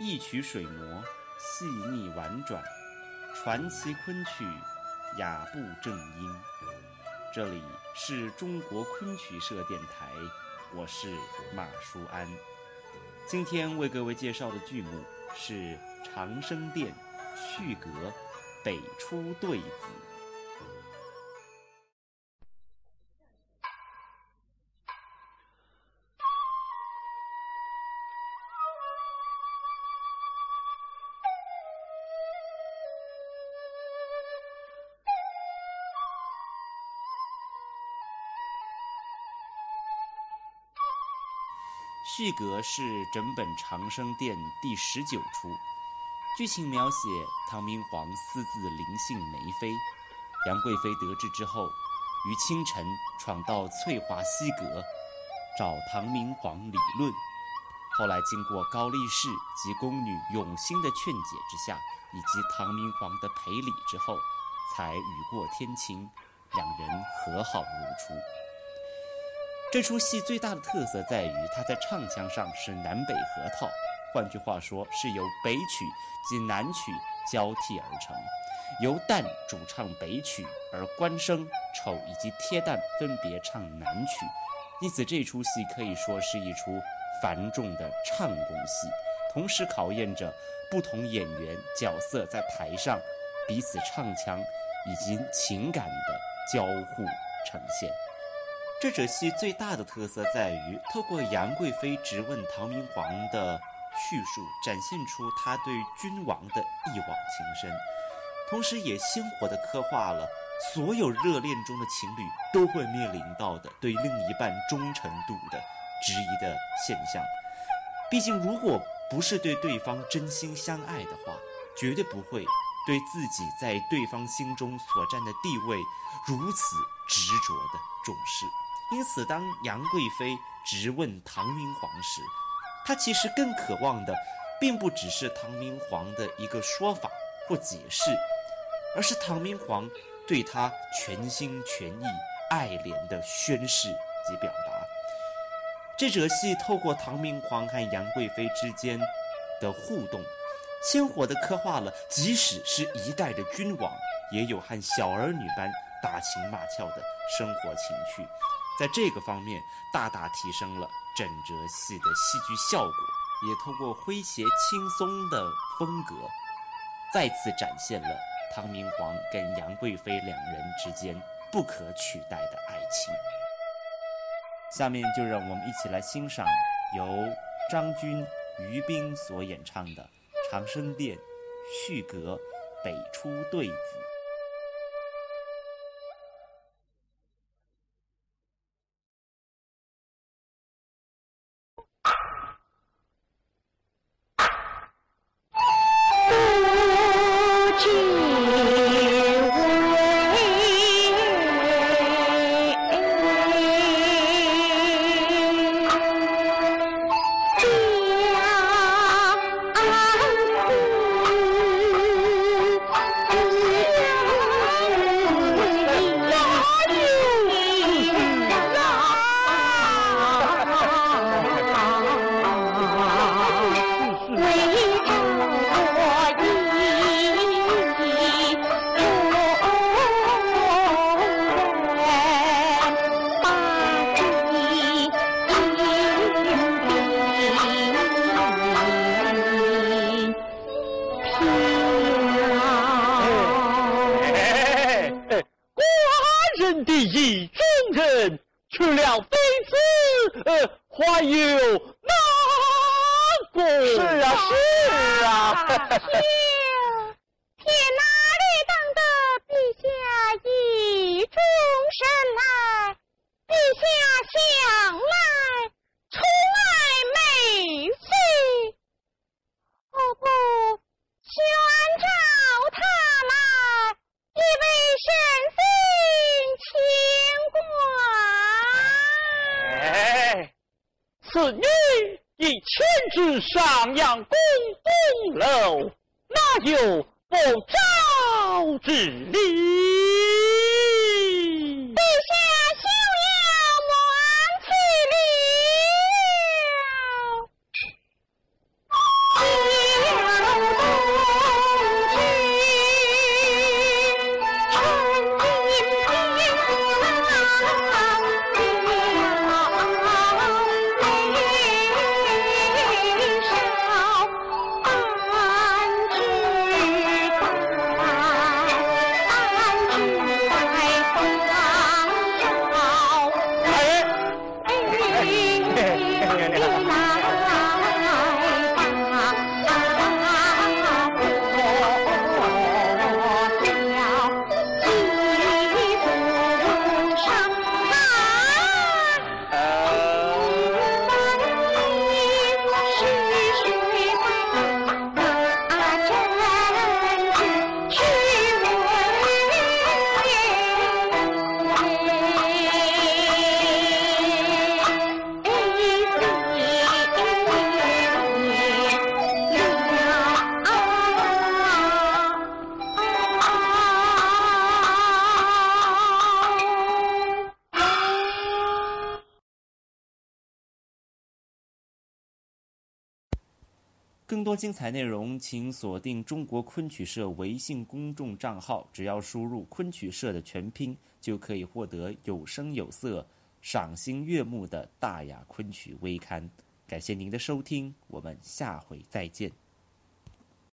一曲水磨，细腻婉转，传奇昆曲，雅步正音。这里是中国昆曲社电台，我是马舒安。今天为各位介绍的剧目是《长生殿》续阁《北出对子》。续阁是整本《长生殿》第十九出，剧情描写唐明皇私自临幸梅妃，杨贵妃得知之后，于清晨闯到翠华西阁，找唐明皇理论。后来经过高力士及宫女永兴的劝解之下，以及唐明皇的赔礼之后，才雨过天晴，两人和好如初。这出戏最大的特色在于，它在唱腔上是南北合套，换句话说，是由北曲及南曲交替而成。由旦主唱北曲，而官声、丑以及贴旦分别唱南曲，因此这出戏可以说是一出繁重的唱功戏，同时考验着不同演员角色在台上彼此唱腔以及情感的交互呈现。这者戏最大的特色在于，透过杨贵妃质问唐明皇的叙述，展现出他对君王的一往情深，同时也鲜活地刻画了所有热恋中的情侣都会面临到的对另一半忠诚度的质疑的现象。毕竟，如果不是对对方真心相爱的话，绝对不会对自己在对方心中所占的地位如此执着的重视。因此，当杨贵妃质问唐明皇时，她其实更渴望的，并不只是唐明皇的一个说法或解释，而是唐明皇对她全心全意爱怜的宣誓及表达。这则戏透过唐明皇和杨贵妃之间的互动，鲜活地刻画了，即使是一代的君王，也有和小儿女般打情骂俏的生活情趣。在这个方面，大大提升了整折戏的戏剧效果，也通过诙谐轻松的风格，再次展现了唐明皇跟杨贵妃两人之间不可取代的爱情。下面就让我们一起来欣赏由张军、于冰所演唱的《长生殿》续阁《北出对子》。去了飞子呃还有是啊。是啊。天哪此女已迁至上阳宫东楼那就不招之理别拿更多精彩内容，请锁定中国昆曲社微信公众账号。只要输入“昆曲社”的全拼，就可以获得有声有色、赏心悦目的大雅昆曲微刊。感谢您的收听，我们下回再见。